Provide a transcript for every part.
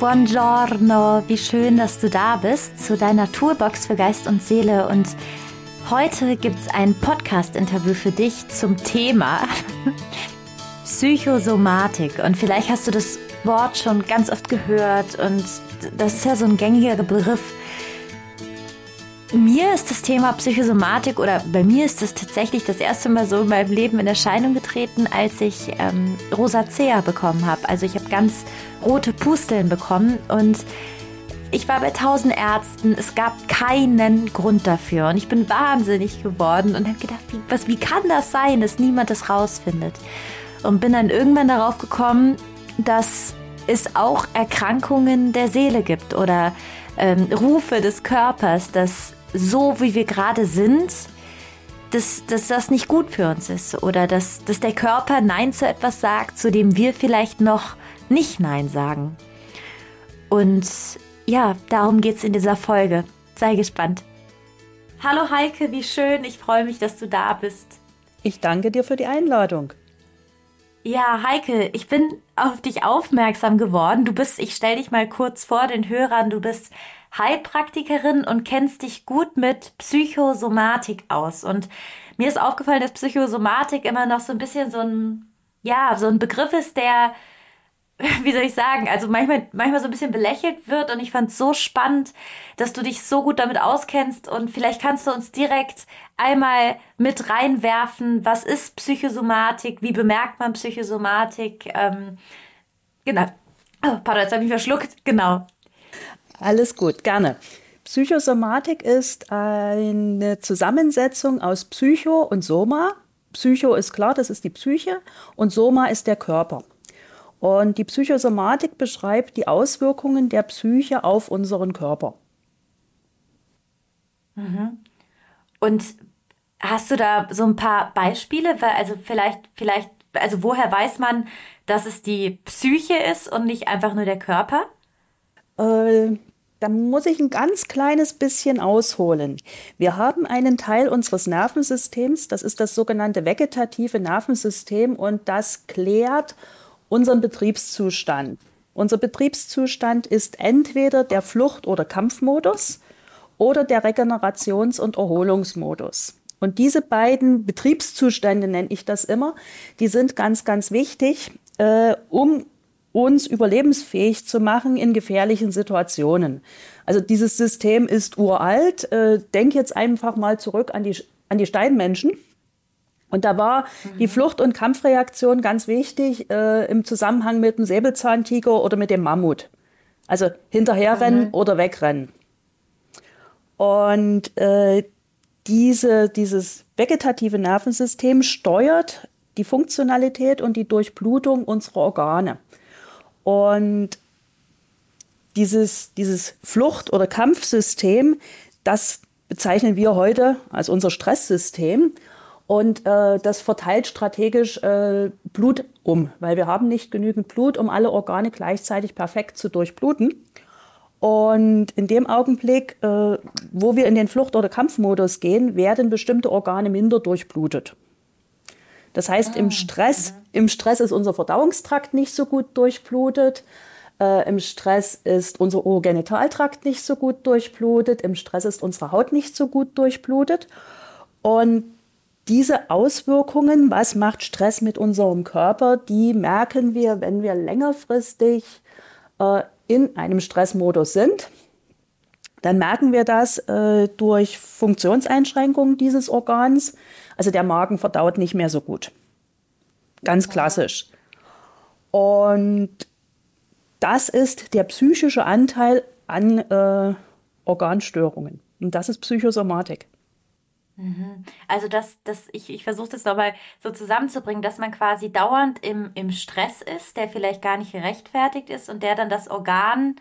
Buongiorno, wie schön, dass du da bist zu deiner Toolbox für Geist und Seele. Und heute gibt es ein Podcast-Interview für dich zum Thema Psychosomatik. Und vielleicht hast du das Wort schon ganz oft gehört und das ist ja so ein gängiger Begriff. Mir ist das Thema Psychosomatik oder bei mir ist es tatsächlich das erste Mal so in meinem Leben in Erscheinung getreten, als ich ähm, Rosacea bekommen habe. Also ich habe ganz rote Pusteln bekommen und ich war bei tausend Ärzten. Es gab keinen Grund dafür und ich bin wahnsinnig geworden und habe gedacht, wie, was, wie kann das sein, dass niemand das rausfindet? Und bin dann irgendwann darauf gekommen, dass es auch Erkrankungen der Seele gibt oder ähm, Rufe des Körpers, dass so wie wir gerade sind, dass, dass das nicht gut für uns ist oder dass, dass der Körper Nein zu etwas sagt, zu dem wir vielleicht noch nicht Nein sagen. Und ja, darum geht es in dieser Folge. Sei gespannt. Hallo Heike, wie schön. Ich freue mich, dass du da bist. Ich danke dir für die Einladung. Ja, Heike, ich bin auf dich aufmerksam geworden. Du bist, ich stelle dich mal kurz vor den Hörern, du bist Heilpraktikerin und kennst dich gut mit Psychosomatik aus. Und mir ist aufgefallen, dass Psychosomatik immer noch so ein bisschen so ein, ja, so ein Begriff ist, der, wie soll ich sagen, also manchmal, manchmal so ein bisschen belächelt wird. Und ich fand es so spannend, dass du dich so gut damit auskennst. Und vielleicht kannst du uns direkt einmal mit reinwerfen, was ist Psychosomatik, wie bemerkt man Psychosomatik? Ähm, genau. Oh, pardon, jetzt habe ich verschluckt. Genau. Alles gut, gerne. Psychosomatik ist eine Zusammensetzung aus Psycho und Soma. Psycho ist klar, das ist die Psyche und Soma ist der Körper. Und die Psychosomatik beschreibt die Auswirkungen der Psyche auf unseren Körper. Mhm. Und hast du da so ein paar Beispiele? Also vielleicht, vielleicht, also woher weiß man, dass es die Psyche ist und nicht einfach nur der Körper? Äh, da muss ich ein ganz kleines bisschen ausholen. Wir haben einen Teil unseres Nervensystems, das ist das sogenannte vegetative Nervensystem und das klärt unseren Betriebszustand. Unser Betriebszustand ist entweder der Flucht- oder Kampfmodus oder der Regenerations- und Erholungsmodus. Und diese beiden Betriebszustände nenne ich das immer, die sind ganz, ganz wichtig, äh, um uns überlebensfähig zu machen in gefährlichen Situationen. Also dieses System ist uralt. Äh, denk jetzt einfach mal zurück an die, an die Steinmenschen. Und da war mhm. die Flucht- und Kampfreaktion ganz wichtig äh, im Zusammenhang mit dem Säbelzahntiger oder mit dem Mammut. Also hinterherrennen mhm. oder wegrennen. Und äh, diese, dieses vegetative Nervensystem steuert die Funktionalität und die Durchblutung unserer Organe. Und dieses, dieses Flucht- oder Kampfsystem, das bezeichnen wir heute als unser Stresssystem. Und äh, das verteilt strategisch äh, Blut um, weil wir haben nicht genügend Blut, um alle Organe gleichzeitig perfekt zu durchbluten. Und in dem Augenblick, äh, wo wir in den Flucht- oder Kampfmodus gehen, werden bestimmte Organe minder durchblutet. Das heißt, ah, im, Stress, mhm. im Stress ist unser Verdauungstrakt nicht so gut durchblutet. Äh, Im Stress ist unser Urogenitaltrakt nicht so gut durchblutet. Im Stress ist unsere Haut nicht so gut durchblutet. Und diese Auswirkungen, was macht Stress mit unserem Körper, die merken wir, wenn wir längerfristig äh, in einem Stressmodus sind. Dann merken wir das äh, durch Funktionseinschränkungen dieses Organs. Also der Magen verdaut nicht mehr so gut. Ganz klassisch. Und das ist der psychische Anteil an äh, Organstörungen. Und das ist Psychosomatik. Mhm. Also das, das, ich, ich versuche das nochmal so zusammenzubringen, dass man quasi dauernd im, im Stress ist, der vielleicht gar nicht gerechtfertigt ist und der dann das Organ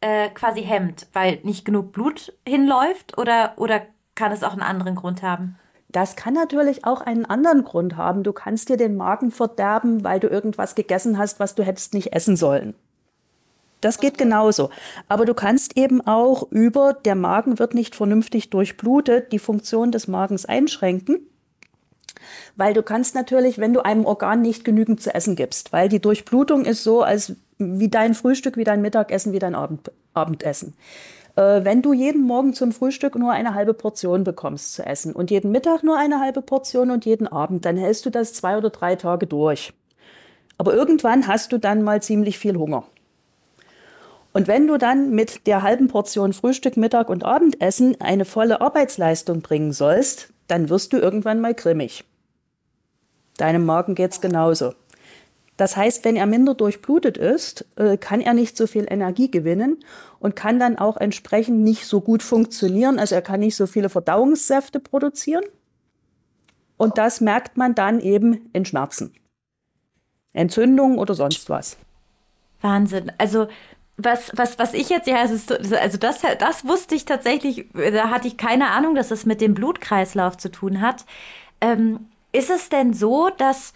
äh, quasi hemmt, weil nicht genug Blut hinläuft oder, oder kann es auch einen anderen Grund haben? Das kann natürlich auch einen anderen Grund haben. Du kannst dir den Magen verderben, weil du irgendwas gegessen hast, was du hättest nicht essen sollen. Das geht genauso. Aber du kannst eben auch über, der Magen wird nicht vernünftig durchblutet, die Funktion des Magens einschränken. weil du kannst natürlich, wenn du einem Organ nicht genügend zu essen gibst, weil die Durchblutung ist so, als wie dein Frühstück, wie dein Mittagessen, wie dein Abend, Abendessen. Äh, wenn du jeden Morgen zum Frühstück nur eine halbe Portion bekommst zu essen und jeden Mittag nur eine halbe Portion und jeden Abend, dann hältst du das zwei oder drei Tage durch. Aber irgendwann hast du dann mal ziemlich viel Hunger. Und wenn du dann mit der halben Portion Frühstück, Mittag und Abendessen eine volle Arbeitsleistung bringen sollst, dann wirst du irgendwann mal grimmig. Deinem Magen geht's genauso. Das heißt, wenn er minder durchblutet ist, äh, kann er nicht so viel Energie gewinnen und kann dann auch entsprechend nicht so gut funktionieren. Also er kann nicht so viele Verdauungssäfte produzieren. Und das merkt man dann eben in Schmerzen. Entzündung oder sonst was. Wahnsinn. Also was, was, was ich jetzt, ja, ist, also das, das wusste ich tatsächlich, da hatte ich keine Ahnung, dass es mit dem Blutkreislauf zu tun hat. Ähm, ist es denn so, dass,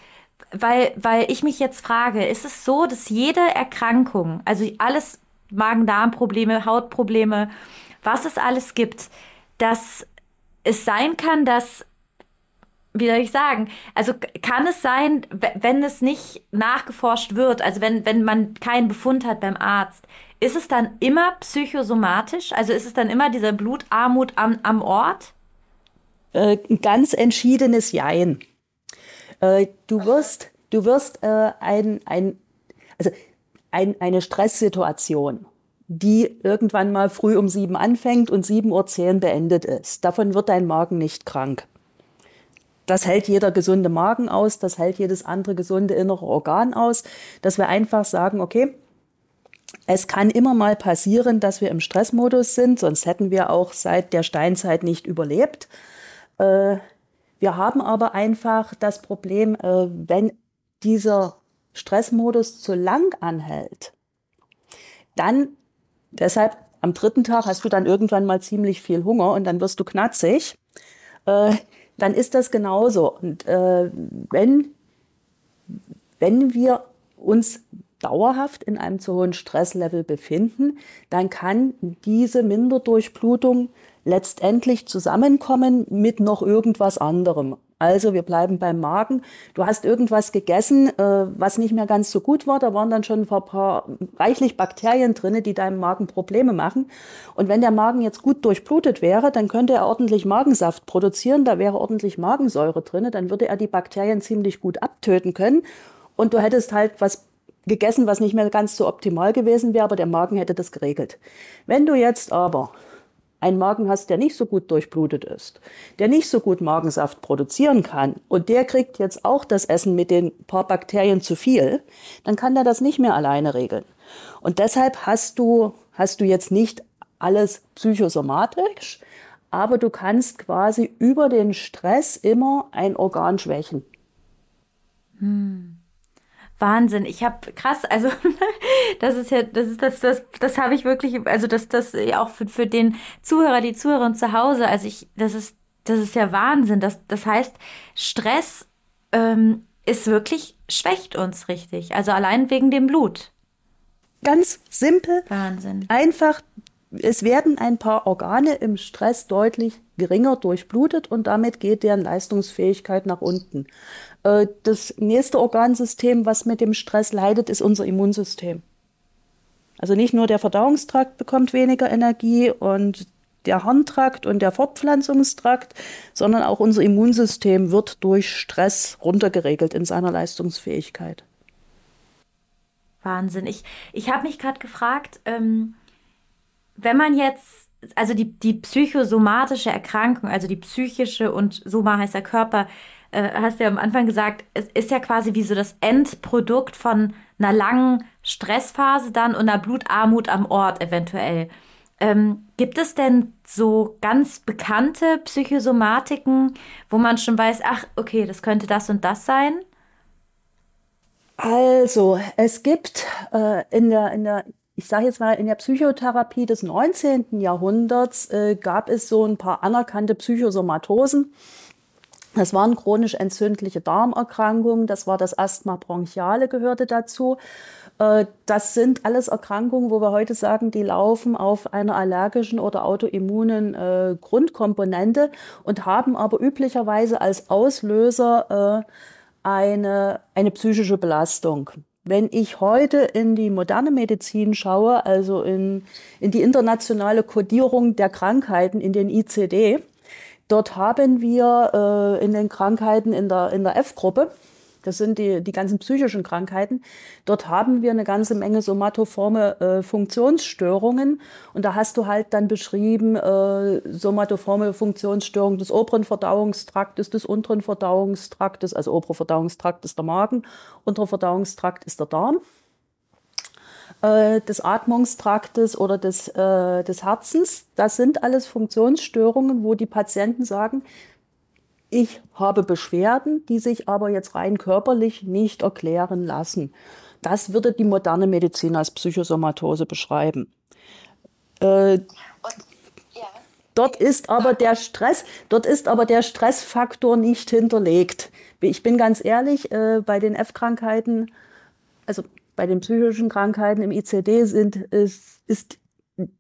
weil, weil ich mich jetzt frage, ist es so, dass jede Erkrankung, also alles Magen-Darm-Probleme, Hautprobleme, was es alles gibt, dass es sein kann, dass wie soll ich sagen? Also kann es sein, wenn es nicht nachgeforscht wird, also wenn, wenn man keinen Befund hat beim Arzt, ist es dann immer psychosomatisch? Also ist es dann immer dieser Blutarmut am, am Ort? Äh, ganz entschiedenes Jein. Äh, du wirst, du wirst äh, ein, ein, also ein, eine Stresssituation, die irgendwann mal früh um sieben anfängt und sieben Uhr zehn beendet ist. Davon wird dein Magen nicht krank. Das hält jeder gesunde Magen aus, das hält jedes andere gesunde innere Organ aus, dass wir einfach sagen, okay, es kann immer mal passieren, dass wir im Stressmodus sind, sonst hätten wir auch seit der Steinzeit nicht überlebt. Äh, wir haben aber einfach das Problem, äh, wenn dieser Stressmodus zu lang anhält, dann deshalb am dritten Tag hast du dann irgendwann mal ziemlich viel Hunger und dann wirst du knatzig. Äh, dann ist das genauso. Und äh, wenn, wenn wir uns dauerhaft in einem zu hohen Stresslevel befinden, dann kann diese Minderdurchblutung letztendlich zusammenkommen mit noch irgendwas anderem. Also wir bleiben beim Magen. Du hast irgendwas gegessen, äh, was nicht mehr ganz so gut war. Da waren dann schon ein paar, reichlich Bakterien drinne, die deinem Magen Probleme machen. Und wenn der Magen jetzt gut durchblutet wäre, dann könnte er ordentlich Magensaft produzieren. Da wäre ordentlich Magensäure drinne. Dann würde er die Bakterien ziemlich gut abtöten können. Und du hättest halt was gegessen, was nicht mehr ganz so optimal gewesen wäre, aber der Magen hätte das geregelt. Wenn du jetzt aber einen Magen hast, der nicht so gut durchblutet ist, der nicht so gut Magensaft produzieren kann und der kriegt jetzt auch das Essen mit den paar Bakterien zu viel, dann kann der das nicht mehr alleine regeln. Und deshalb hast du, hast du jetzt nicht alles psychosomatisch, aber du kannst quasi über den Stress immer ein Organ schwächen. Hm. Wahnsinn. Ich habe krass, also das ist ja, das ist das, das, das habe ich wirklich, also das, das ja auch für, für den Zuhörer, die Zuhörerin zu Hause, also ich, das ist, das ist ja Wahnsinn. Das, das heißt, Stress ähm, ist wirklich, schwächt uns richtig. Also allein wegen dem Blut. Ganz simpel. Wahnsinn. Einfach, es werden ein paar Organe im Stress deutlich geringer durchblutet und damit geht deren Leistungsfähigkeit nach unten. Äh, das nächste Organsystem, was mit dem Stress leidet, ist unser Immunsystem. Also nicht nur der Verdauungstrakt bekommt weniger Energie und der Harntrakt und der Fortpflanzungstrakt, sondern auch unser Immunsystem wird durch Stress runtergeregelt in seiner Leistungsfähigkeit. Wahnsinn. Ich, ich habe mich gerade gefragt, ähm, wenn man jetzt, also die, die psychosomatische Erkrankung, also die psychische und Soma heißt der Körper, äh, hast ja am Anfang gesagt, es ist ja quasi wie so das Endprodukt von einer langen Stressphase dann und einer Blutarmut am Ort eventuell. Ähm, gibt es denn so ganz bekannte Psychosomatiken, wo man schon weiß, ach, okay, das könnte das und das sein? Also, es gibt äh, in der, in der ich sage jetzt mal, in der Psychotherapie des 19. Jahrhunderts äh, gab es so ein paar anerkannte Psychosomatosen Das waren chronisch entzündliche Darmerkrankungen, das war das Asthma bronchiale gehörte dazu. Äh, das sind alles Erkrankungen, wo wir heute sagen, die laufen auf einer allergischen oder autoimmunen äh, Grundkomponente und haben aber üblicherweise als Auslöser äh, eine, eine psychische Belastung. Wenn ich heute in die moderne Medizin schaue, also in, in die internationale Kodierung der Krankheiten in den ICD, dort haben wir äh, in den Krankheiten in der, in der F-Gruppe das sind die, die ganzen psychischen Krankheiten. Dort haben wir eine ganze Menge somatoforme äh, Funktionsstörungen. Und da hast du halt dann beschrieben, äh, somatoforme Funktionsstörungen des oberen Verdauungstraktes, des unteren Verdauungstraktes. Also oberer Verdauungstrakt ist der Magen, unterer Verdauungstrakt ist der Darm äh, des Atmungstraktes oder des, äh, des Herzens. Das sind alles Funktionsstörungen, wo die Patienten sagen, ich habe Beschwerden, die sich aber jetzt rein körperlich nicht erklären lassen. Das würde die moderne Medizin als Psychosomatose beschreiben. Äh, Dort ist aber der Stress, dort ist aber der Stressfaktor nicht hinterlegt. Ich bin ganz ehrlich, äh, bei den F-Krankheiten, also bei den psychischen Krankheiten im ICD sind, ist, ist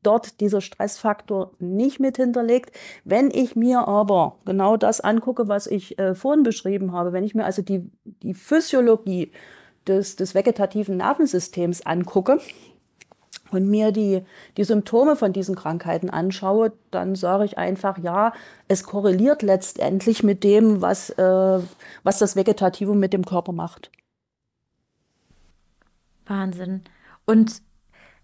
dort dieser Stressfaktor nicht mit hinterlegt. Wenn ich mir aber genau das angucke, was ich äh, vorhin beschrieben habe, wenn ich mir also die, die Physiologie des, des vegetativen Nervensystems angucke und mir die, die Symptome von diesen Krankheiten anschaue, dann sage ich einfach, ja, es korreliert letztendlich mit dem, was, äh, was das Vegetativum mit dem Körper macht. Wahnsinn. Und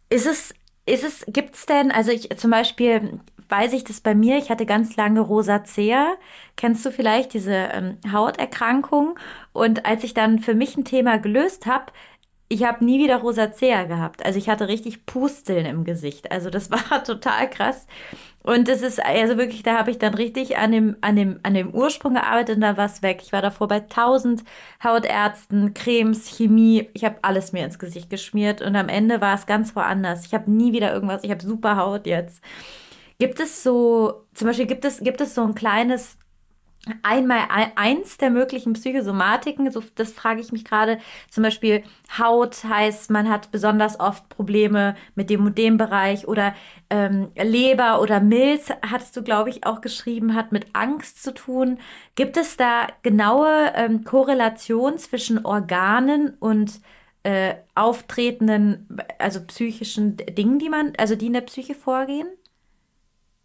ist es ist es, gibt's denn, also ich zum Beispiel weiß ich das bei mir, ich hatte ganz lange Rosacea. Kennst du vielleicht diese ähm, Hauterkrankung? Und als ich dann für mich ein Thema gelöst habe, ich habe nie wieder Rosacea gehabt. Also ich hatte richtig Pusteln im Gesicht. Also das war total krass. Und das ist, also wirklich, da habe ich dann richtig an dem, an dem, an dem Ursprung gearbeitet und da war es weg. Ich war davor bei tausend Hautärzten, Cremes, Chemie. Ich habe alles mir ins Gesicht geschmiert und am Ende war es ganz woanders. Ich habe nie wieder irgendwas, ich habe super Haut jetzt. Gibt es so, zum Beispiel gibt es, gibt es so ein kleines einmal eins der möglichen Psychosomatiken, so, das frage ich mich gerade, zum Beispiel Haut heißt, man hat besonders oft Probleme mit dem und dem Bereich oder ähm, Leber oder Milz, hattest du, glaube ich, auch geschrieben, hat mit Angst zu tun. Gibt es da genaue ähm, Korrelation zwischen Organen und äh, auftretenden, also psychischen Dingen, die man, also die in der Psyche vorgehen?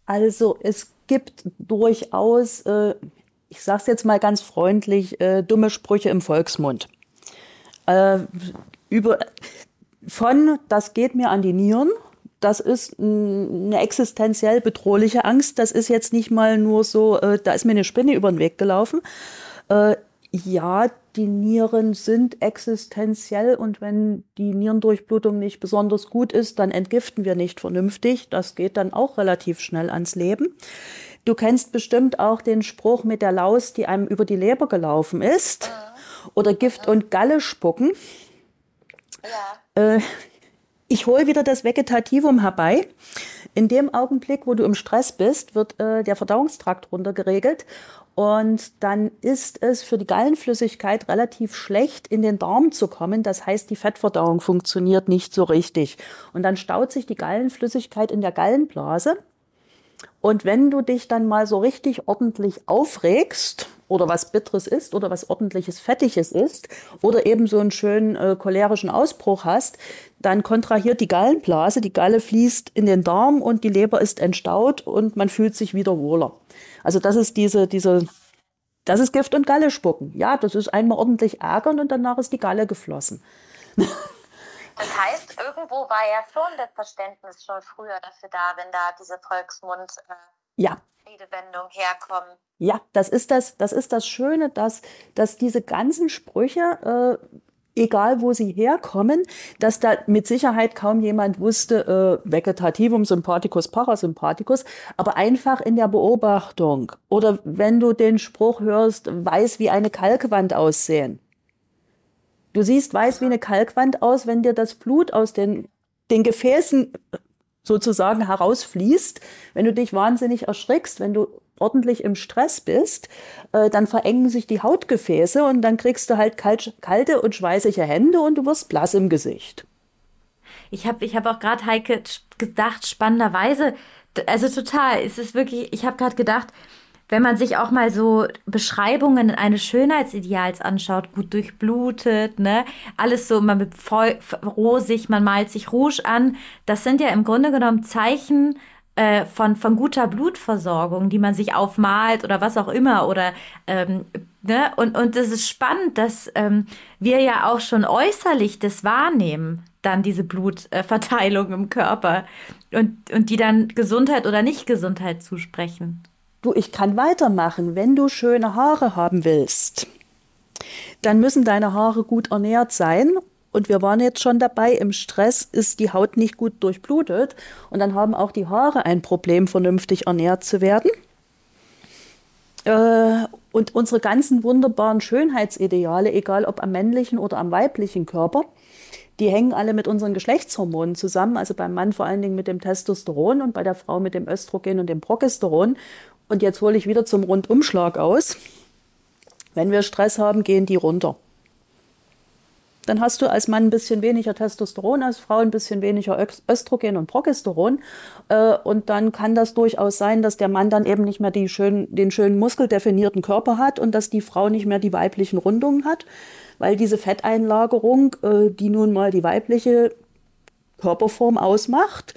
Also es gibt durchaus, äh, ich sage es jetzt mal ganz freundlich, äh, dumme Sprüche im Volksmund. Äh, über, von, das geht mir an die Nieren, das ist eine existenziell bedrohliche Angst. Das ist jetzt nicht mal nur so, äh, da ist mir eine Spinne über den Weg gelaufen. Äh, ja, die Nieren sind existenziell und wenn die Nierendurchblutung nicht besonders gut ist, dann entgiften wir nicht vernünftig. Das geht dann auch relativ schnell ans Leben. Du kennst bestimmt auch den Spruch mit der Laus, die einem über die Leber gelaufen ist. Oder Gift und Galle spucken. Ja. Äh, ich hole wieder das Vegetativum herbei. In dem Augenblick, wo du im Stress bist, wird äh, der Verdauungstrakt runtergeregelt. Und dann ist es für die Gallenflüssigkeit relativ schlecht, in den Darm zu kommen. Das heißt, die Fettverdauung funktioniert nicht so richtig. Und dann staut sich die Gallenflüssigkeit in der Gallenblase. Und wenn du dich dann mal so richtig ordentlich aufregst oder was Bitteres ist oder was ordentliches Fettiges ist oder eben so einen schönen äh, cholerischen Ausbruch hast, dann kontrahiert die Gallenblase, die Galle fließt in den Darm und die Leber ist entstaut und man fühlt sich wieder wohler. Also das ist diese, diese, das ist Gift und Galle spucken. Ja, das ist einmal ordentlich ärgern und danach ist die Galle geflossen. Das heißt, irgendwo war ja schon das Verständnis schon früher dafür da, wenn da diese Volksmund äh, ja. Redewendung herkommen. Ja, das ist das, das ist das Schöne, dass, dass diese ganzen Sprüche, äh, egal wo sie herkommen, dass da mit Sicherheit kaum jemand wusste, äh, Vegetativum sympathicus, parasympathicus, aber einfach in der Beobachtung. Oder wenn du den Spruch hörst, weiß wie eine Kalkwand aussehen. Du siehst weiß wie eine Kalkwand aus, wenn dir das Blut aus den, den Gefäßen sozusagen herausfließt, wenn du dich wahnsinnig erschrickst, wenn du ordentlich im Stress bist, äh, dann verengen sich die Hautgefäße und dann kriegst du halt kalt, kalte und schweißige Hände und du wirst blass im Gesicht. Ich habe ich hab auch gerade, Heike, gedacht, spannenderweise, also total, es ist wirklich, ich habe gerade gedacht, wenn man sich auch mal so Beschreibungen eines Schönheitsideals anschaut, gut durchblutet, ne, alles so man mit voll, rosig, man malt sich Rouge an, das sind ja im Grunde genommen Zeichen äh, von, von guter Blutversorgung, die man sich aufmalt oder was auch immer oder ähm, ne? und und es ist spannend, dass ähm, wir ja auch schon äußerlich das wahrnehmen, dann diese Blutverteilung im Körper und und die dann Gesundheit oder nicht Gesundheit zusprechen. Du, ich kann weitermachen. Wenn du schöne Haare haben willst, dann müssen deine Haare gut ernährt sein. Und wir waren jetzt schon dabei, im Stress ist die Haut nicht gut durchblutet. Und dann haben auch die Haare ein Problem, vernünftig ernährt zu werden. Äh, und unsere ganzen wunderbaren Schönheitsideale, egal ob am männlichen oder am weiblichen Körper, die hängen alle mit unseren Geschlechtshormonen zusammen. Also beim Mann vor allen Dingen mit dem Testosteron und bei der Frau mit dem Östrogen und dem Progesteron. Und jetzt hole ich wieder zum Rundumschlag aus. Wenn wir Stress haben, gehen die runter. Dann hast du als Mann ein bisschen weniger Testosteron, als Frau ein bisschen weniger Östrogen und Progesteron. Äh, und dann kann das durchaus sein, dass der Mann dann eben nicht mehr schönen, den schönen muskeldefinierten Körper hat und dass die Frau nicht mehr die weiblichen Rundungen hat, weil diese Fetteinlagerung, äh, die nun mal die weibliche Körperform ausmacht,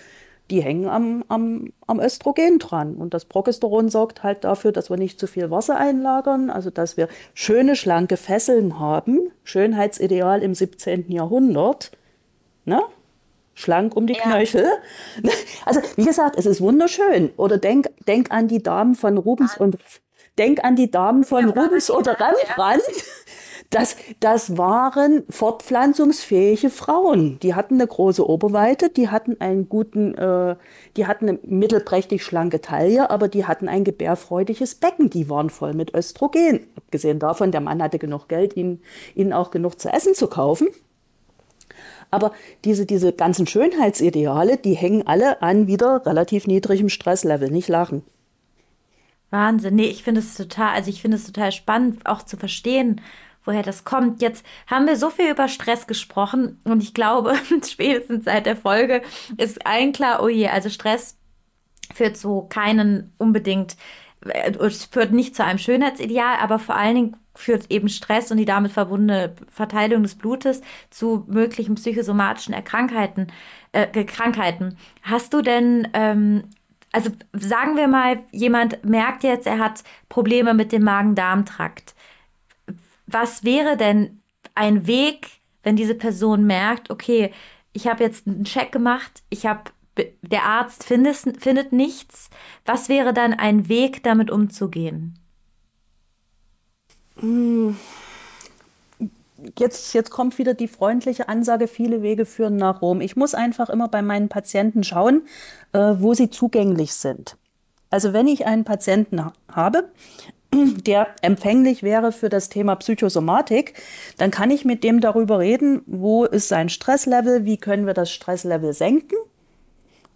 die hängen am, am, am Östrogen dran. Und das Progesteron sorgt halt dafür, dass wir nicht zu viel Wasser einlagern, also dass wir schöne, schlanke Fesseln haben. Schönheitsideal im 17. Jahrhundert. Ne? Schlank um die ja. Knöchel. Also, wie gesagt, es ist wunderschön. Oder denk, denk an die Damen von Rubens und denk an die Damen von Rubens oder Rembrandt. Das, das waren fortpflanzungsfähige Frauen. Die hatten eine große Oberweite, die hatten einen guten, äh, die hatten eine mittelprächtig schlanke Taille, aber die hatten ein gebärfreudiges Becken. Die waren voll mit Östrogen. Abgesehen davon, der Mann hatte genug Geld, ihnen, ihnen auch genug zu essen zu kaufen. Aber diese, diese ganzen Schönheitsideale, die hängen alle an wieder relativ niedrigem Stresslevel, nicht lachen. Wahnsinn. Nee, ich finde es total, also ich finde es total spannend, auch zu verstehen, woher das kommt. Jetzt haben wir so viel über Stress gesprochen und ich glaube, spätestens seit der Folge ist allen klar, oh je, also Stress führt zu keinen unbedingt, äh, es führt nicht zu einem Schönheitsideal, aber vor allen Dingen führt eben Stress und die damit verbundene Verteilung des Blutes zu möglichen psychosomatischen Erkrankheiten. Äh, Krankheiten. Hast du denn ähm, also sagen wir mal, jemand merkt jetzt, er hat Probleme mit dem Magen-Darm-Trakt was wäre denn ein Weg, wenn diese Person merkt, okay, ich habe jetzt einen Check gemacht, ich habe der Arzt findet, findet nichts. Was wäre dann ein Weg, damit umzugehen? Hm. Jetzt, jetzt kommt wieder die freundliche Ansage, viele Wege führen nach Rom. Ich muss einfach immer bei meinen Patienten schauen, äh, wo sie zugänglich sind. Also wenn ich einen Patienten habe, der empfänglich wäre für das Thema Psychosomatik, dann kann ich mit dem darüber reden, wo ist sein Stresslevel, wie können wir das Stresslevel senken.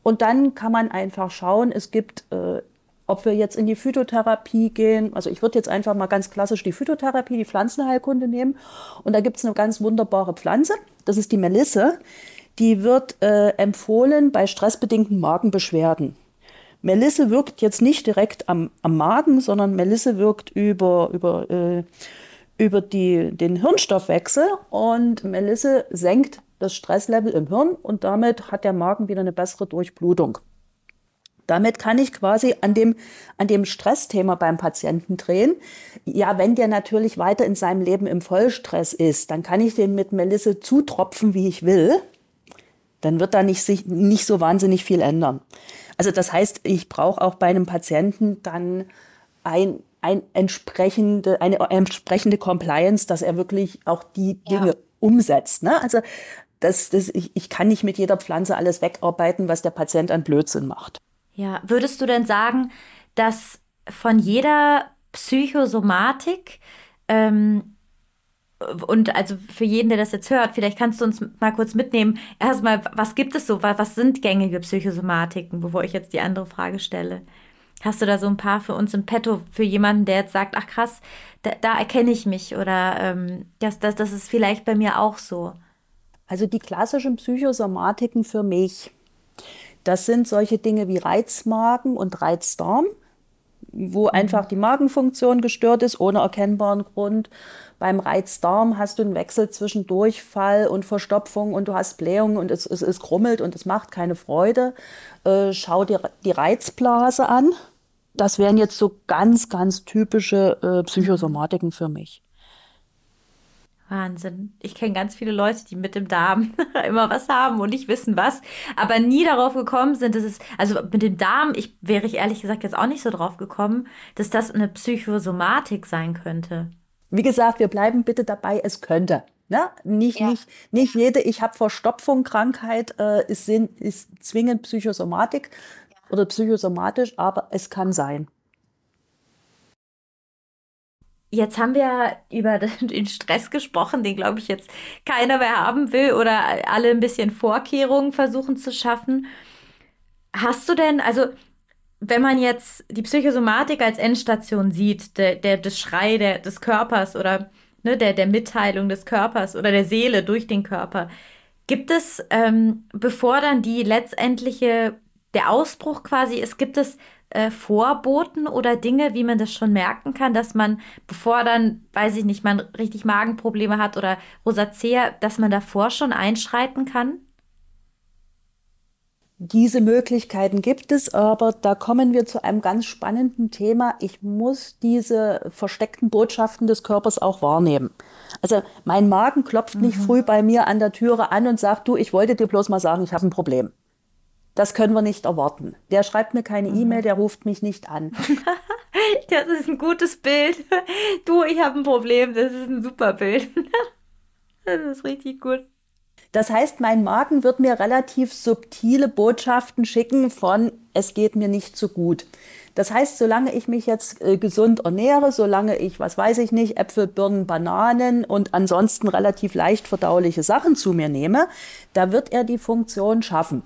Und dann kann man einfach schauen, es gibt, äh, ob wir jetzt in die Phytotherapie gehen. Also ich würde jetzt einfach mal ganz klassisch die Phytotherapie, die Pflanzenheilkunde nehmen. Und da gibt es eine ganz wunderbare Pflanze, das ist die Melisse. Die wird äh, empfohlen bei stressbedingten Magenbeschwerden. Melisse wirkt jetzt nicht direkt am, am Magen, sondern Melisse wirkt über, über, äh, über die, den Hirnstoffwechsel und Melisse senkt das Stresslevel im Hirn und damit hat der Magen wieder eine bessere Durchblutung. Damit kann ich quasi an dem, an dem Stressthema beim Patienten drehen. Ja, wenn der natürlich weiter in seinem Leben im Vollstress ist, dann kann ich den mit Melisse zutropfen, wie ich will. Dann wird da nicht, sich, nicht so wahnsinnig viel ändern. Also das heißt, ich brauche auch bei einem Patienten dann ein, ein entsprechende, eine entsprechende Compliance, dass er wirklich auch die Dinge ja. umsetzt. Ne? Also das, das, ich, ich kann nicht mit jeder Pflanze alles wegarbeiten, was der Patient an Blödsinn macht. Ja, würdest du denn sagen, dass von jeder Psychosomatik ähm, und also für jeden, der das jetzt hört, vielleicht kannst du uns mal kurz mitnehmen. Erstmal, was gibt es so? Was sind gängige Psychosomatiken, bevor ich jetzt die andere Frage stelle? Hast du da so ein paar für uns im Petto, für jemanden, der jetzt sagt, ach krass, da, da erkenne ich mich oder ähm, das, das, das ist vielleicht bei mir auch so? Also die klassischen Psychosomatiken für mich, das sind solche Dinge wie Reizmagen und Reizdarm, wo einfach die Magenfunktion gestört ist, ohne erkennbaren Grund. Beim Reizdarm hast du einen Wechsel zwischen Durchfall und Verstopfung und du hast Blähungen und es, es, es krummelt und es macht keine Freude. Äh, schau dir die Reizblase an. Das wären jetzt so ganz, ganz typische äh, Psychosomatiken für mich. Wahnsinn. Ich kenne ganz viele Leute, die mit dem Darm immer was haben und nicht wissen was, aber nie darauf gekommen sind, dass es, also mit dem Darm, ich wäre ich ehrlich gesagt jetzt auch nicht so drauf gekommen, dass das eine Psychosomatik sein könnte. Wie gesagt, wir bleiben bitte dabei, es könnte. Ne? Nicht, ja. nicht, nicht jede, ich habe Verstopfung, Krankheit, äh, ist, ist zwingend Psychosomatik ja. oder psychosomatisch, aber es kann sein. Jetzt haben wir über den Stress gesprochen, den glaube ich jetzt keiner mehr haben will oder alle ein bisschen Vorkehrungen versuchen zu schaffen. Hast du denn, also wenn man jetzt die Psychosomatik als Endstation sieht, der, der, des Schrei der, des Körpers oder ne, der, der Mitteilung des Körpers oder der Seele durch den Körper, gibt es, ähm, bevor dann die letztendliche, der Ausbruch quasi ist, gibt es äh, Vorboten oder Dinge, wie man das schon merken kann, dass man, bevor dann, weiß ich nicht, man richtig Magenprobleme hat oder Rosacea, dass man davor schon einschreiten kann? Diese Möglichkeiten gibt es, aber da kommen wir zu einem ganz spannenden Thema. Ich muss diese versteckten Botschaften des Körpers auch wahrnehmen. Also mein Magen klopft mhm. nicht früh bei mir an der Türe an und sagt, du, ich wollte dir bloß mal sagen, ich habe ein Problem. Das können wir nicht erwarten. Der schreibt mir keine mhm. E-Mail, der ruft mich nicht an. das ist ein gutes Bild. Du, ich habe ein Problem. Das ist ein super Bild. das ist richtig gut. Das heißt, mein Magen wird mir relativ subtile Botschaften schicken von, es geht mir nicht so gut. Das heißt, solange ich mich jetzt äh, gesund ernähre, solange ich, was weiß ich nicht, Äpfel, Birnen, Bananen und ansonsten relativ leicht verdauliche Sachen zu mir nehme, da wird er die Funktion schaffen.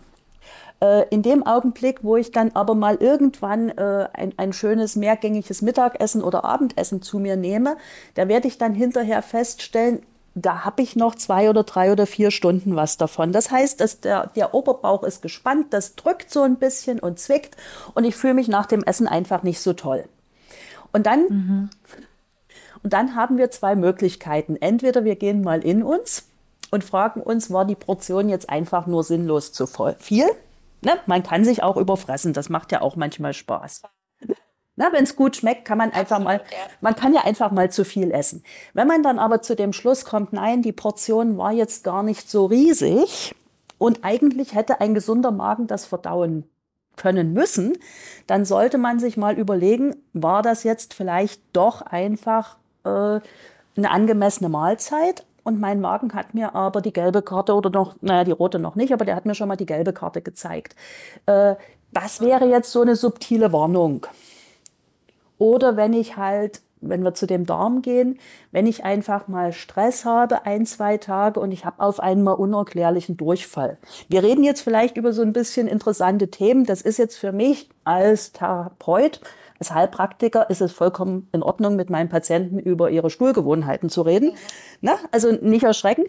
Äh, in dem Augenblick, wo ich dann aber mal irgendwann äh, ein, ein schönes mehrgängiges Mittagessen oder Abendessen zu mir nehme, da werde ich dann hinterher feststellen, da habe ich noch zwei oder drei oder vier Stunden was davon. Das heißt, dass der, der Oberbauch ist gespannt, das drückt so ein bisschen und zwickt und ich fühle mich nach dem Essen einfach nicht so toll. Und dann, mhm. und dann haben wir zwei Möglichkeiten. Entweder wir gehen mal in uns und fragen uns, war die Portion jetzt einfach nur sinnlos zu viel? Ne? Man kann sich auch überfressen, das macht ja auch manchmal Spaß. Wenn es gut schmeckt, kann man einfach mal, man kann ja einfach mal zu viel essen. Wenn man dann aber zu dem Schluss kommt, nein, die Portion war jetzt gar nicht so riesig und eigentlich hätte ein gesunder Magen das verdauen können müssen, dann sollte man sich mal überlegen, war das jetzt vielleicht doch einfach äh, eine angemessene Mahlzeit? Und mein Magen hat mir aber die gelbe Karte oder noch, naja, die rote noch nicht, aber der hat mir schon mal die gelbe Karte gezeigt. Äh, das wäre jetzt so eine subtile Warnung. Oder wenn ich halt, wenn wir zu dem Darm gehen, wenn ich einfach mal Stress habe, ein, zwei Tage und ich habe auf einmal unerklärlichen Durchfall. Wir reden jetzt vielleicht über so ein bisschen interessante Themen. Das ist jetzt für mich als Therapeut, als Heilpraktiker ist es vollkommen in Ordnung, mit meinen Patienten über ihre Stuhlgewohnheiten zu reden. Mhm. Na, also nicht erschrecken.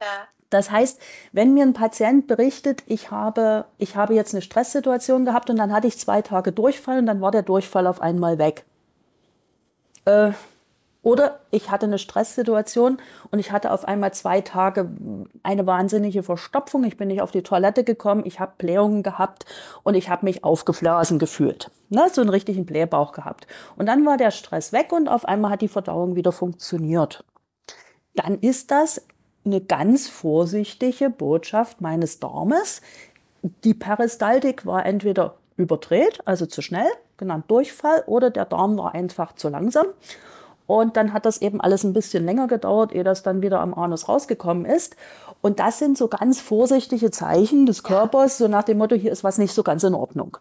Ja. Das heißt, wenn mir ein Patient berichtet, ich habe, ich habe jetzt eine Stresssituation gehabt und dann hatte ich zwei Tage Durchfall und dann war der Durchfall auf einmal weg. Äh, oder ich hatte eine Stresssituation und ich hatte auf einmal zwei Tage eine wahnsinnige Verstopfung. Ich bin nicht auf die Toilette gekommen, ich habe Blähungen gehabt und ich habe mich aufgeblasen gefühlt. Ne, so einen richtigen Blähbauch gehabt. Und dann war der Stress weg und auf einmal hat die Verdauung wieder funktioniert. Dann ist das eine ganz vorsichtige Botschaft meines Darmes. Die Peristaltik war entweder überdreht, also zu schnell, genannt Durchfall, oder der Darm war einfach zu langsam. Und dann hat das eben alles ein bisschen länger gedauert, ehe das dann wieder am Anus rausgekommen ist. Und das sind so ganz vorsichtige Zeichen des Körpers, so nach dem Motto, hier ist was nicht so ganz in Ordnung.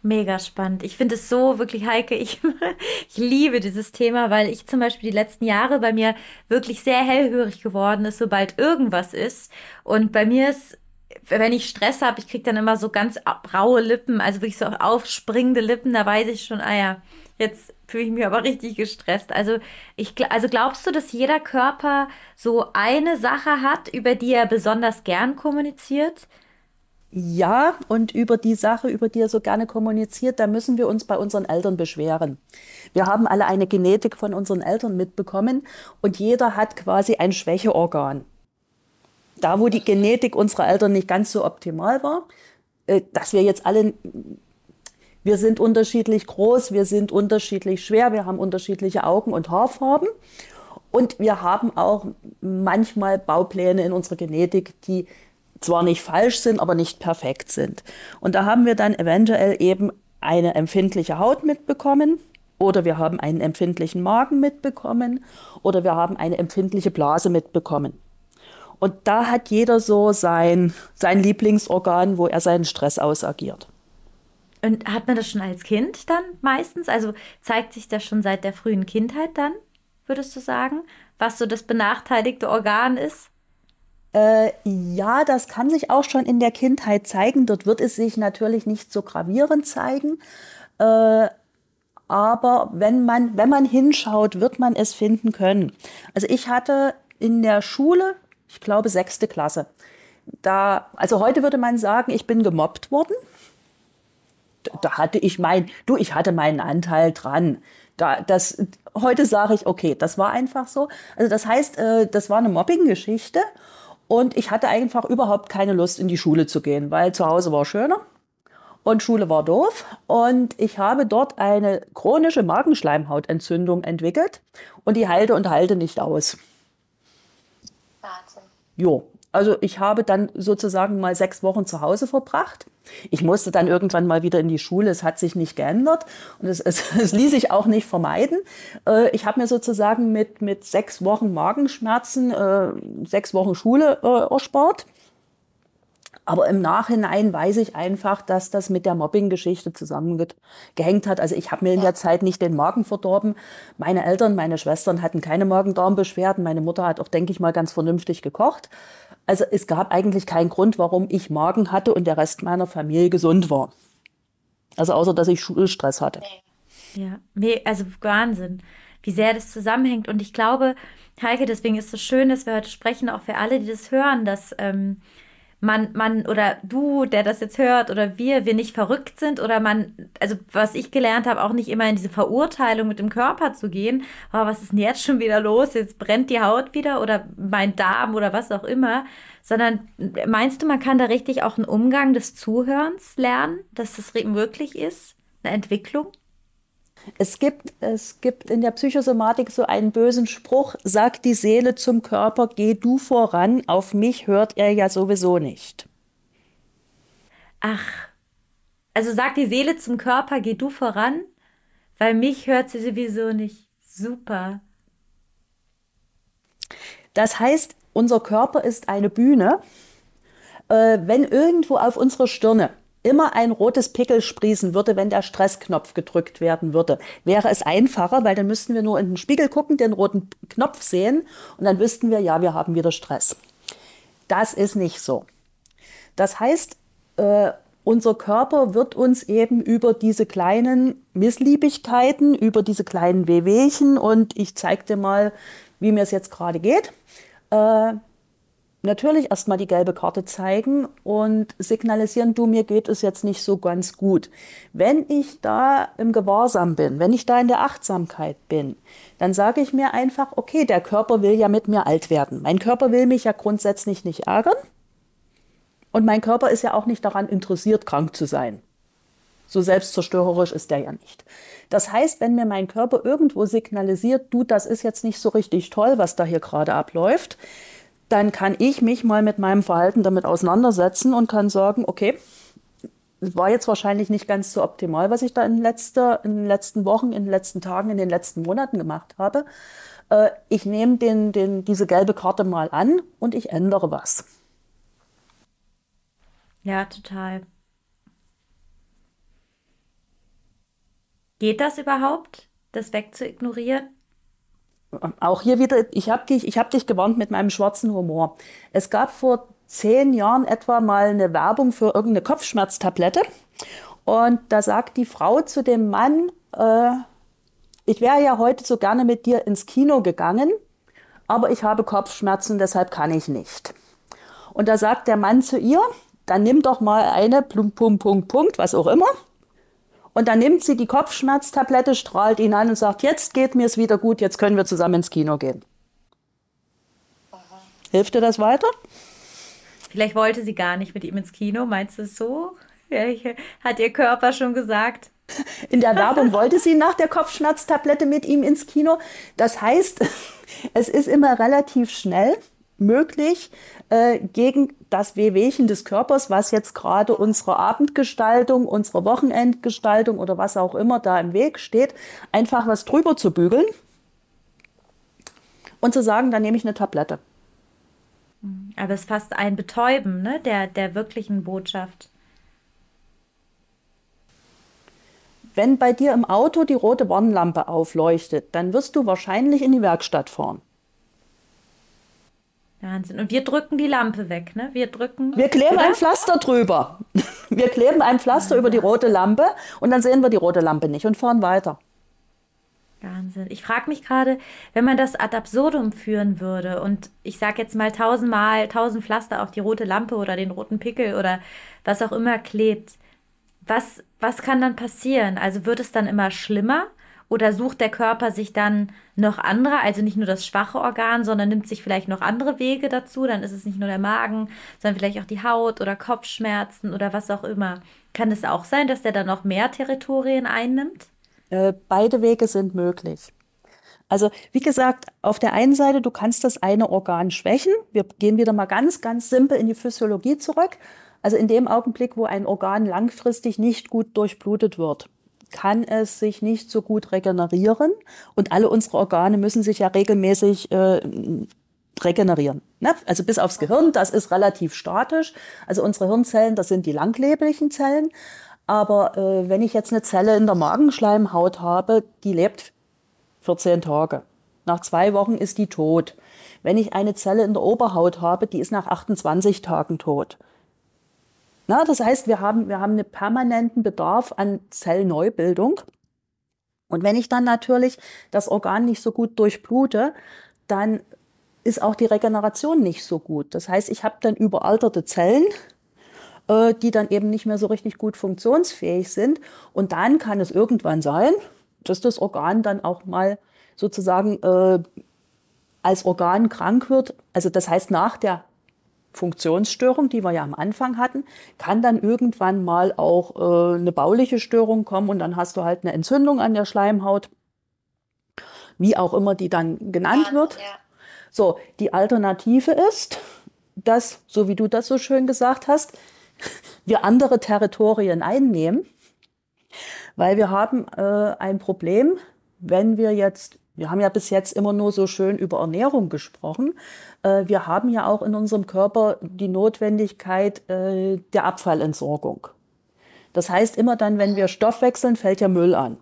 Mega spannend. Ich finde es so wirklich, Heike, ich, ich liebe dieses Thema, weil ich zum Beispiel die letzten Jahre bei mir wirklich sehr hellhörig geworden ist, sobald irgendwas ist. Und bei mir ist wenn ich Stress habe, ich kriege dann immer so ganz raue Lippen, also wirklich so aufspringende Lippen, da weiß ich schon, ah ja, jetzt fühle ich mich aber richtig gestresst. Also, ich, also glaubst du, dass jeder Körper so eine Sache hat, über die er besonders gern kommuniziert? Ja, und über die Sache, über die er so gerne kommuniziert, da müssen wir uns bei unseren Eltern beschweren. Wir haben alle eine Genetik von unseren Eltern mitbekommen und jeder hat quasi ein Schwächeorgan. Da, wo die Genetik unserer Eltern nicht ganz so optimal war, äh, dass wir jetzt alle, wir sind unterschiedlich groß, wir sind unterschiedlich schwer, wir haben unterschiedliche Augen- und Haarfarben und wir haben auch manchmal Baupläne in unserer Genetik, die zwar nicht falsch sind, aber nicht perfekt sind. Und da haben wir dann eventuell eben eine empfindliche Haut mitbekommen oder wir haben einen empfindlichen Magen mitbekommen oder wir haben eine empfindliche Blase mitbekommen. Und da hat jeder so sein, sein Lieblingsorgan, wo er seinen Stress ausagiert. Und hat man das schon als Kind dann meistens? Also zeigt sich das schon seit der frühen Kindheit dann, würdest du sagen, was so das benachteiligte Organ ist? Äh, ja, das kann sich auch schon in der Kindheit zeigen. Dort wird es sich natürlich nicht so gravierend zeigen. Äh, aber wenn man, wenn man hinschaut, wird man es finden können. Also ich hatte in der Schule, ich glaube, sechste Klasse. Da, also heute würde man sagen, ich bin gemobbt worden. Da hatte ich mein, du, ich hatte meinen Anteil dran. Da, das, heute sage ich, okay, das war einfach so. Also das heißt, äh, das war eine Mobbing-Geschichte. Und ich hatte einfach überhaupt keine Lust, in die Schule zu gehen, weil zu Hause war schöner und Schule war doof. Und ich habe dort eine chronische Magenschleimhautentzündung entwickelt und die heilte und halte nicht aus. Wahnsinn. Jo, also ich habe dann sozusagen mal sechs Wochen zu Hause verbracht. Ich musste dann irgendwann mal wieder in die Schule. Es hat sich nicht geändert und es, es, es ließ sich auch nicht vermeiden. Äh, ich habe mir sozusagen mit, mit sechs Wochen Magenschmerzen äh, sechs Wochen Schule äh, erspart. Aber im Nachhinein weiß ich einfach, dass das mit der Mobbing-Geschichte zusammengehängt hat. Also ich habe mir in der Zeit nicht den Magen verdorben. Meine Eltern, meine Schwestern hatten keine Magen-Darm-Beschwerden. Meine Mutter hat auch, denke ich mal, ganz vernünftig gekocht. Also es gab eigentlich keinen Grund, warum ich Magen hatte und der Rest meiner Familie gesund war. Also außer, dass ich Schulstress hatte. Ja, also Wahnsinn, wie sehr das zusammenhängt. Und ich glaube, Heike, deswegen ist es schön, dass wir heute sprechen, auch für alle, die das hören, dass ähm, man, man oder du, der das jetzt hört, oder wir, wir nicht verrückt sind oder man, also was ich gelernt habe, auch nicht immer in diese Verurteilung mit dem Körper zu gehen. Oh, was ist denn jetzt schon wieder los? Jetzt brennt die Haut wieder oder mein Darm oder was auch immer. Sondern meinst du, man kann da richtig auch einen Umgang des Zuhörens lernen, dass das möglich ist? Eine Entwicklung? Es gibt, es gibt in der Psychosomatik so einen bösen Spruch, sagt die Seele zum Körper, geh du voran, auf mich hört er ja sowieso nicht. Ach, also sagt die Seele zum Körper, geh du voran, weil mich hört sie sowieso nicht. Super. Das heißt, unser Körper ist eine Bühne. Äh, wenn irgendwo auf unserer Stirne immer ein rotes Pickel sprießen würde, wenn der Stressknopf gedrückt werden würde, wäre es einfacher, weil dann müssten wir nur in den Spiegel gucken, den roten Knopf sehen und dann wüssten wir, ja, wir haben wieder Stress. Das ist nicht so. Das heißt, äh, unser Körper wird uns eben über diese kleinen Missliebigkeiten, über diese kleinen Wehwehchen und ich zeige dir mal, wie mir es jetzt gerade geht, äh, natürlich erstmal die gelbe Karte zeigen und signalisieren, du, mir geht es jetzt nicht so ganz gut. Wenn ich da im Gewahrsam bin, wenn ich da in der Achtsamkeit bin, dann sage ich mir einfach, okay, der Körper will ja mit mir alt werden. Mein Körper will mich ja grundsätzlich nicht ärgern. Und mein Körper ist ja auch nicht daran interessiert, krank zu sein. So selbstzerstörerisch ist der ja nicht. Das heißt, wenn mir mein Körper irgendwo signalisiert, du, das ist jetzt nicht so richtig toll, was da hier gerade abläuft, dann kann ich mich mal mit meinem Verhalten damit auseinandersetzen und kann sagen, okay, war jetzt wahrscheinlich nicht ganz so optimal, was ich da in, letzter, in den letzten Wochen, in den letzten Tagen, in den letzten Monaten gemacht habe. Äh, ich nehme den, den, diese gelbe Karte mal an und ich ändere was. Ja, total. Geht das überhaupt, das wegzuignorieren? Auch hier wieder, ich habe dich, hab dich gewarnt mit meinem schwarzen Humor. Es gab vor zehn Jahren etwa mal eine Werbung für irgendeine Kopfschmerztablette. Und da sagt die Frau zu dem Mann, äh, ich wäre ja heute so gerne mit dir ins Kino gegangen, aber ich habe Kopfschmerzen, deshalb kann ich nicht. Und da sagt der Mann zu ihr, dann nimm doch mal eine, Punkt, Punkt, Punkt, Punkt, was auch immer. Und dann nimmt sie die Kopfschmerztablette, strahlt ihn an und sagt, jetzt geht mir es wieder gut, jetzt können wir zusammen ins Kino gehen. Hilft dir das weiter? Vielleicht wollte sie gar nicht mit ihm ins Kino, meinst du es so? Hat ihr Körper schon gesagt? In der Werbung wollte sie nach der Kopfschmerztablette mit ihm ins Kino. Das heißt, es ist immer relativ schnell möglich, äh, gegen das Wehwehchen des Körpers, was jetzt gerade unsere Abendgestaltung, unsere Wochenendgestaltung oder was auch immer da im Weg steht, einfach was drüber zu bügeln und zu sagen, dann nehme ich eine Tablette. Aber es ist fast ein Betäuben ne, der, der wirklichen Botschaft. Wenn bei dir im Auto die rote Warnlampe aufleuchtet, dann wirst du wahrscheinlich in die Werkstatt fahren. Wahnsinn. Und wir drücken die Lampe weg, ne? Wir drücken. Wir kleben oder? ein Pflaster drüber. Wir kleben ein Pflaster ja. über die rote Lampe und dann sehen wir die rote Lampe nicht und fahren weiter. Wahnsinn. Ich frage mich gerade, wenn man das ad absurdum führen würde und ich sage jetzt mal tausendmal tausend Pflaster auf die rote Lampe oder den roten Pickel oder was auch immer klebt, was, was kann dann passieren? Also wird es dann immer schlimmer? Oder sucht der Körper sich dann noch andere, also nicht nur das schwache Organ, sondern nimmt sich vielleicht noch andere Wege dazu? Dann ist es nicht nur der Magen, sondern vielleicht auch die Haut oder Kopfschmerzen oder was auch immer. Kann es auch sein, dass der dann noch mehr Territorien einnimmt? Äh, beide Wege sind möglich. Also wie gesagt, auf der einen Seite, du kannst das eine Organ schwächen. Wir gehen wieder mal ganz, ganz simpel in die Physiologie zurück. Also in dem Augenblick, wo ein Organ langfristig nicht gut durchblutet wird, kann es sich nicht so gut regenerieren. Und alle unsere Organe müssen sich ja regelmäßig äh, regenerieren. Ne? Also bis aufs Gehirn, das ist relativ statisch. Also unsere Hirnzellen, das sind die langlebigen Zellen. Aber äh, wenn ich jetzt eine Zelle in der Magenschleimhaut habe, die lebt 14 Tage. Nach zwei Wochen ist die tot. Wenn ich eine Zelle in der Oberhaut habe, die ist nach 28 Tagen tot. Na, das heißt, wir haben, wir haben einen permanenten Bedarf an Zellneubildung. Und wenn ich dann natürlich das Organ nicht so gut durchblute, dann ist auch die Regeneration nicht so gut. Das heißt, ich habe dann überalterte Zellen, äh, die dann eben nicht mehr so richtig gut funktionsfähig sind. Und dann kann es irgendwann sein, dass das Organ dann auch mal sozusagen äh, als Organ krank wird. Also das heißt, nach der Funktionsstörung, die wir ja am Anfang hatten, kann dann irgendwann mal auch äh, eine bauliche Störung kommen und dann hast du halt eine Entzündung an der Schleimhaut, wie auch immer die dann genannt wird. So, die Alternative ist, dass, so wie du das so schön gesagt hast, wir andere Territorien einnehmen, weil wir haben äh, ein Problem, wenn wir jetzt wir haben ja bis jetzt immer nur so schön über Ernährung gesprochen. Äh, wir haben ja auch in unserem Körper die Notwendigkeit äh, der Abfallentsorgung. Das heißt, immer dann, wenn wir Stoff wechseln, fällt ja Müll an.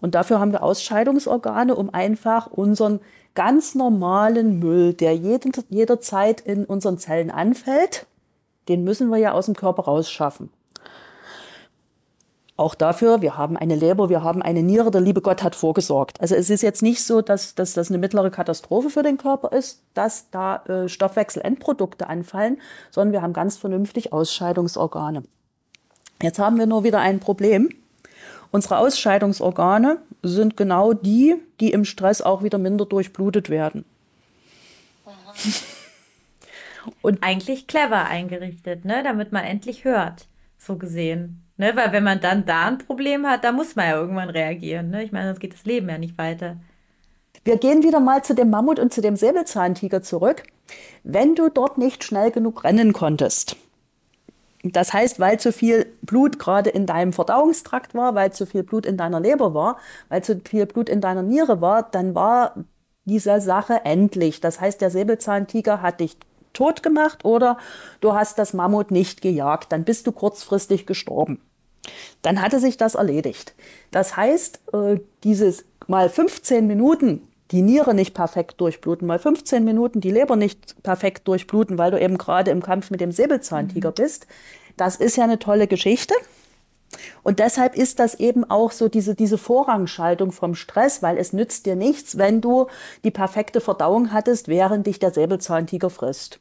Und dafür haben wir Ausscheidungsorgane, um einfach unseren ganz normalen Müll, der jeden, jederzeit in unseren Zellen anfällt, den müssen wir ja aus dem Körper rausschaffen. Auch dafür, wir haben eine Leber, wir haben eine Niere, der liebe Gott hat vorgesorgt. Also es ist jetzt nicht so, dass, dass das eine mittlere Katastrophe für den Körper ist, dass da äh, Stoffwechselendprodukte anfallen, sondern wir haben ganz vernünftig Ausscheidungsorgane. Jetzt haben wir nur wieder ein Problem. Unsere Ausscheidungsorgane sind genau die, die im Stress auch wieder minder durchblutet werden. Und eigentlich clever eingerichtet, ne? damit man endlich hört, so gesehen. Ne, weil wenn man dann da ein Problem hat, da muss man ja irgendwann reagieren. Ne? Ich meine, sonst geht das Leben ja nicht weiter. Wir gehen wieder mal zu dem Mammut und zu dem Säbelzahntiger zurück. Wenn du dort nicht schnell genug rennen konntest, das heißt, weil zu viel Blut gerade in deinem Verdauungstrakt war, weil zu viel Blut in deiner Leber war, weil zu viel Blut in deiner Niere war, dann war diese Sache endlich. Das heißt, der Säbelzahntiger hat dich tot gemacht oder du hast das Mammut nicht gejagt, dann bist du kurzfristig gestorben. Dann hatte sich das erledigt. Das heißt, äh, dieses mal 15 Minuten die Niere nicht perfekt durchbluten, mal 15 Minuten die Leber nicht perfekt durchbluten, weil du eben gerade im Kampf mit dem Säbelzahntiger mhm. bist. Das ist ja eine tolle Geschichte. Und deshalb ist das eben auch so diese, diese Vorrangschaltung vom Stress, weil es nützt dir nichts, wenn du die perfekte Verdauung hattest, während dich der Säbelzahntiger frisst.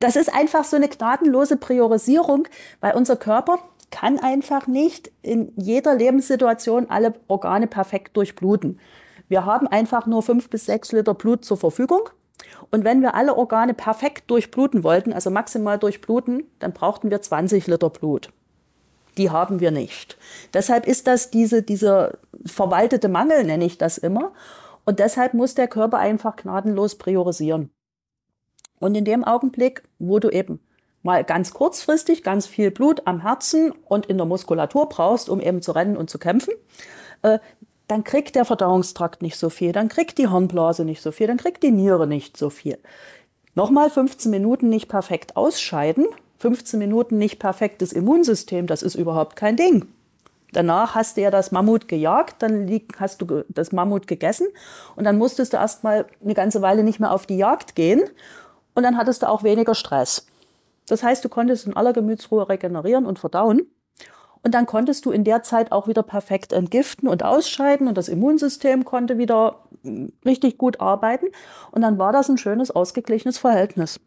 Das ist einfach so eine gnadenlose Priorisierung, weil unser Körper kann einfach nicht in jeder Lebenssituation alle Organe perfekt durchbluten. Wir haben einfach nur fünf bis sechs Liter Blut zur Verfügung. Und wenn wir alle Organe perfekt durchbluten wollten, also maximal durchbluten, dann brauchten wir 20 Liter Blut die haben wir nicht. Deshalb ist das diese, dieser verwaltete Mangel, nenne ich das immer. Und deshalb muss der Körper einfach gnadenlos priorisieren. Und in dem Augenblick, wo du eben mal ganz kurzfristig ganz viel Blut am Herzen und in der Muskulatur brauchst, um eben zu rennen und zu kämpfen, äh, dann kriegt der Verdauungstrakt nicht so viel, dann kriegt die Hirnblase nicht so viel, dann kriegt die Niere nicht so viel. Nochmal 15 Minuten nicht perfekt ausscheiden, 15 Minuten nicht perfektes Immunsystem, das ist überhaupt kein Ding. Danach hast du ja das Mammut gejagt, dann hast du das Mammut gegessen und dann musstest du erst mal eine ganze Weile nicht mehr auf die Jagd gehen und dann hattest du auch weniger Stress. Das heißt, du konntest in aller Gemütsruhe regenerieren und verdauen und dann konntest du in der Zeit auch wieder perfekt entgiften und ausscheiden und das Immunsystem konnte wieder hm, richtig gut arbeiten und dann war das ein schönes, ausgeglichenes Verhältnis.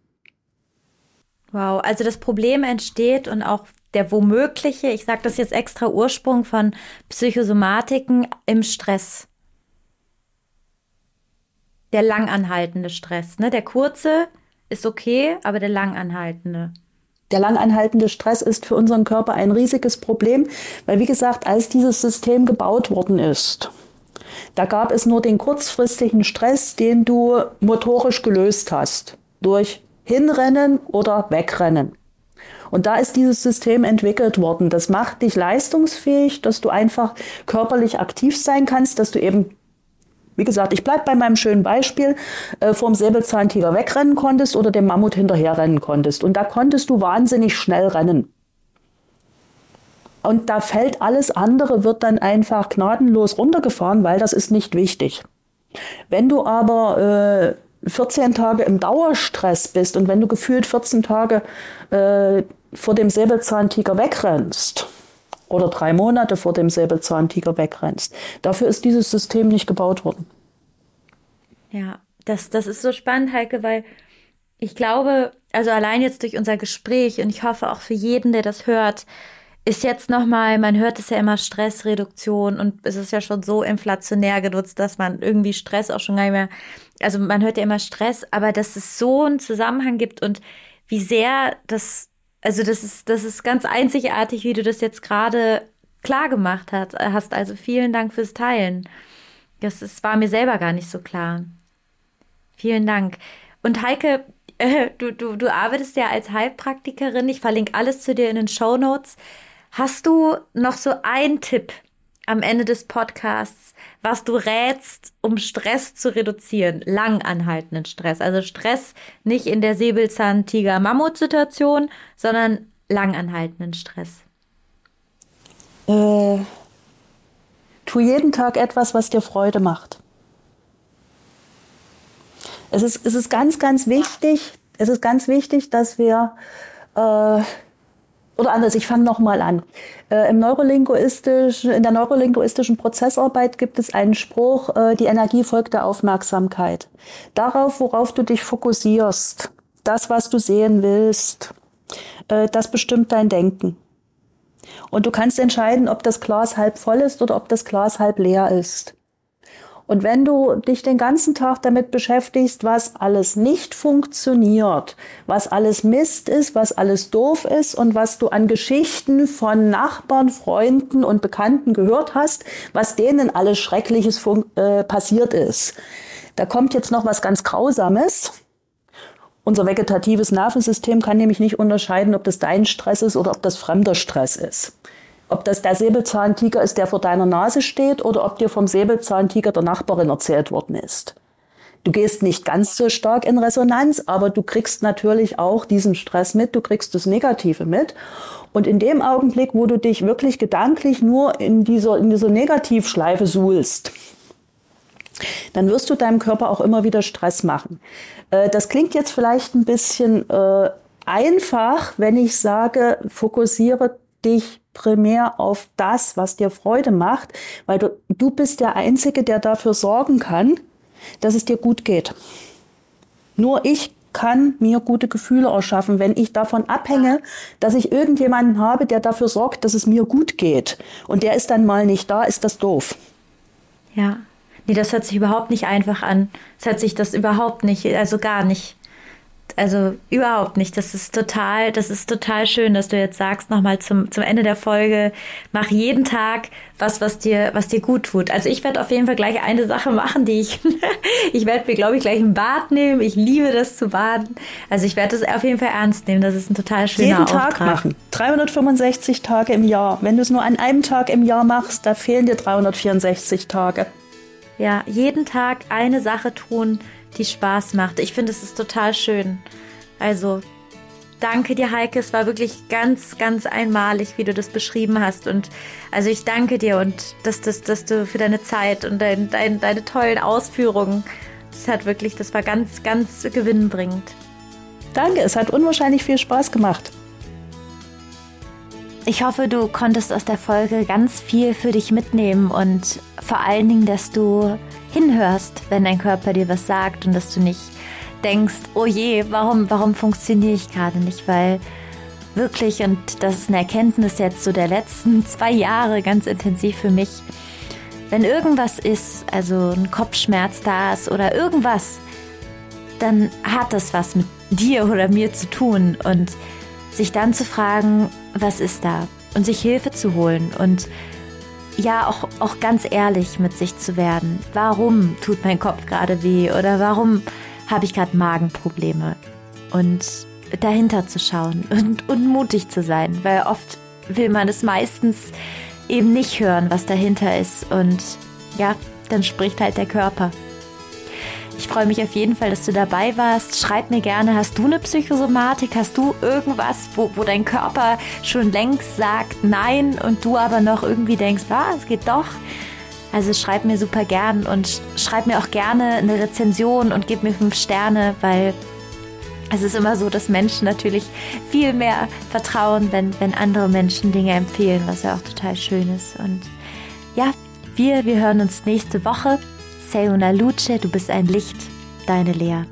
Wow, also das Problem entsteht und auch der womögliche, ich sage das jetzt extra Ursprung von Psychosomatiken im Stress. Der langanhaltende Stress. Ne? Der kurze ist okay, aber der langanhaltende. Der langanhaltende Stress ist für unseren Körper ein riesiges Problem, weil wie gesagt, als dieses System gebaut worden ist, da gab es nur den kurzfristigen Stress, den du motorisch gelöst hast durch hinrennen oder wegrennen. Und da ist dieses System entwickelt worden. Das macht dich leistungsfähig, dass du einfach körperlich aktiv sein kannst, dass du eben, wie gesagt, ich bleibe bei meinem schönen Beispiel, äh, vom Säbelzahntiger wegrennen konntest oder dem Mammut hinterherrennen konntest. Und da konntest du wahnsinnig schnell rennen. Und da fällt alles andere, wird dann einfach gnadenlos runtergefahren, weil das ist nicht wichtig. Wenn du aber äh, 14 Tage im Dauerstress bist und wenn du gefühlt 14 Tage äh, vor dem Säbelzahntiger wegrennst oder drei Monate vor dem Säbelzahntiger wegrennst, dafür ist dieses System nicht gebaut worden. Ja, das, das ist so spannend, Heike, weil ich glaube, also allein jetzt durch unser Gespräch und ich hoffe auch für jeden, der das hört, ist jetzt nochmal, man hört es ja immer Stressreduktion und es ist ja schon so inflationär genutzt, dass man irgendwie Stress auch schon gar nicht mehr, also man hört ja immer Stress, aber dass es so einen Zusammenhang gibt und wie sehr das, also das ist, das ist ganz einzigartig, wie du das jetzt gerade klar gemacht hast. Also vielen Dank fürs Teilen. Das ist, war mir selber gar nicht so klar. Vielen Dank. Und Heike, äh, du, du, du arbeitest ja als Heilpraktikerin. Ich verlinke alles zu dir in den Show Notes. Hast du noch so einen Tipp am Ende des Podcasts, was du rätst, um Stress zu reduzieren, langanhaltenden Stress? Also Stress nicht in der Säbelzahn-Tiger-Mammut-Situation, sondern langanhaltenden Stress. Äh, tu jeden Tag etwas, was dir Freude macht. Es ist, es ist ganz, ganz wichtig, es ist ganz wichtig, dass wir äh, oder anders, ich fange nochmal an. Äh, im Neurolinguistisch, in der neurolinguistischen Prozessarbeit gibt es einen Spruch, äh, die Energie folgt der Aufmerksamkeit. Darauf, worauf du dich fokussierst, das, was du sehen willst, äh, das bestimmt dein Denken. Und du kannst entscheiden, ob das Glas halb voll ist oder ob das Glas halb leer ist. Und wenn du dich den ganzen Tag damit beschäftigst, was alles nicht funktioniert, was alles Mist ist, was alles doof ist und was du an Geschichten von Nachbarn, Freunden und Bekannten gehört hast, was denen alles Schreckliches äh, passiert ist, da kommt jetzt noch was ganz Grausames. Unser vegetatives Nervensystem kann nämlich nicht unterscheiden, ob das dein Stress ist oder ob das fremder Stress ist. Ob das der Säbelzahntiger ist, der vor deiner Nase steht, oder ob dir vom Säbelzahntiger der Nachbarin erzählt worden ist. Du gehst nicht ganz so stark in Resonanz, aber du kriegst natürlich auch diesen Stress mit, du kriegst das Negative mit. Und in dem Augenblick, wo du dich wirklich gedanklich nur in dieser, in dieser Negativschleife suhlst, dann wirst du deinem Körper auch immer wieder Stress machen. Äh, das klingt jetzt vielleicht ein bisschen äh, einfach, wenn ich sage, fokussiere dich primär auf das, was dir Freude macht, weil du, du bist der Einzige, der dafür sorgen kann, dass es dir gut geht. Nur ich kann mir gute Gefühle erschaffen, wenn ich davon abhänge, dass ich irgendjemanden habe, der dafür sorgt, dass es mir gut geht. Und der ist dann mal nicht da, ist das doof. Ja. Nee, das hört sich überhaupt nicht einfach an. Es hört sich das überhaupt nicht, also gar nicht also überhaupt nicht. Das ist total, das ist total schön, dass du jetzt sagst, nochmal zum, zum Ende der Folge, mach jeden Tag was, was dir, was dir gut tut. Also ich werde auf jeden Fall gleich eine Sache machen, die ich, ich werde mir, glaube ich, gleich ein Bad nehmen. Ich liebe das zu baden. Also ich werde das auf jeden Fall ernst nehmen. Das ist ein total schöner jeden Auftrag. Tag machen. 365 Tage im Jahr. Wenn du es nur an einem Tag im Jahr machst, da fehlen dir 364 Tage. Ja, jeden Tag eine Sache tun, die Spaß macht. Ich finde, es ist total schön. Also, danke dir, Heike. Es war wirklich ganz, ganz einmalig, wie du das beschrieben hast. Und also ich danke dir und dass, dass, dass du für deine Zeit und dein, dein, deine tollen Ausführungen. Das hat wirklich, das war ganz, ganz gewinnbringend. Danke, es hat unwahrscheinlich viel Spaß gemacht. Ich hoffe, du konntest aus der Folge ganz viel für dich mitnehmen und vor allen Dingen, dass du hinhörst, wenn dein Körper dir was sagt und dass du nicht denkst, oh je, warum, warum funktioniere ich gerade nicht? Weil wirklich, und das ist eine Erkenntnis jetzt so der letzten zwei Jahre ganz intensiv für mich, wenn irgendwas ist, also ein Kopfschmerz da ist oder irgendwas, dann hat das was mit dir oder mir zu tun und sich dann zu fragen, was ist da? Und sich Hilfe zu holen und ja, auch, auch ganz ehrlich mit sich zu werden. Warum tut mein Kopf gerade weh oder warum habe ich gerade Magenprobleme? Und dahinter zu schauen und, und mutig zu sein, weil oft will man es meistens eben nicht hören, was dahinter ist. Und ja, dann spricht halt der Körper. Ich freue mich auf jeden Fall, dass du dabei warst. Schreib mir gerne, hast du eine Psychosomatik? Hast du irgendwas, wo, wo dein Körper schon längst sagt nein und du aber noch irgendwie denkst, ah, es geht doch? Also schreib mir super gern und schreib mir auch gerne eine Rezension und gib mir fünf Sterne, weil es ist immer so, dass Menschen natürlich viel mehr vertrauen, wenn, wenn andere Menschen Dinge empfehlen, was ja auch total schön ist. Und ja, wir, wir hören uns nächste Woche. Sei una luce, du bist ein Licht, deine Lea.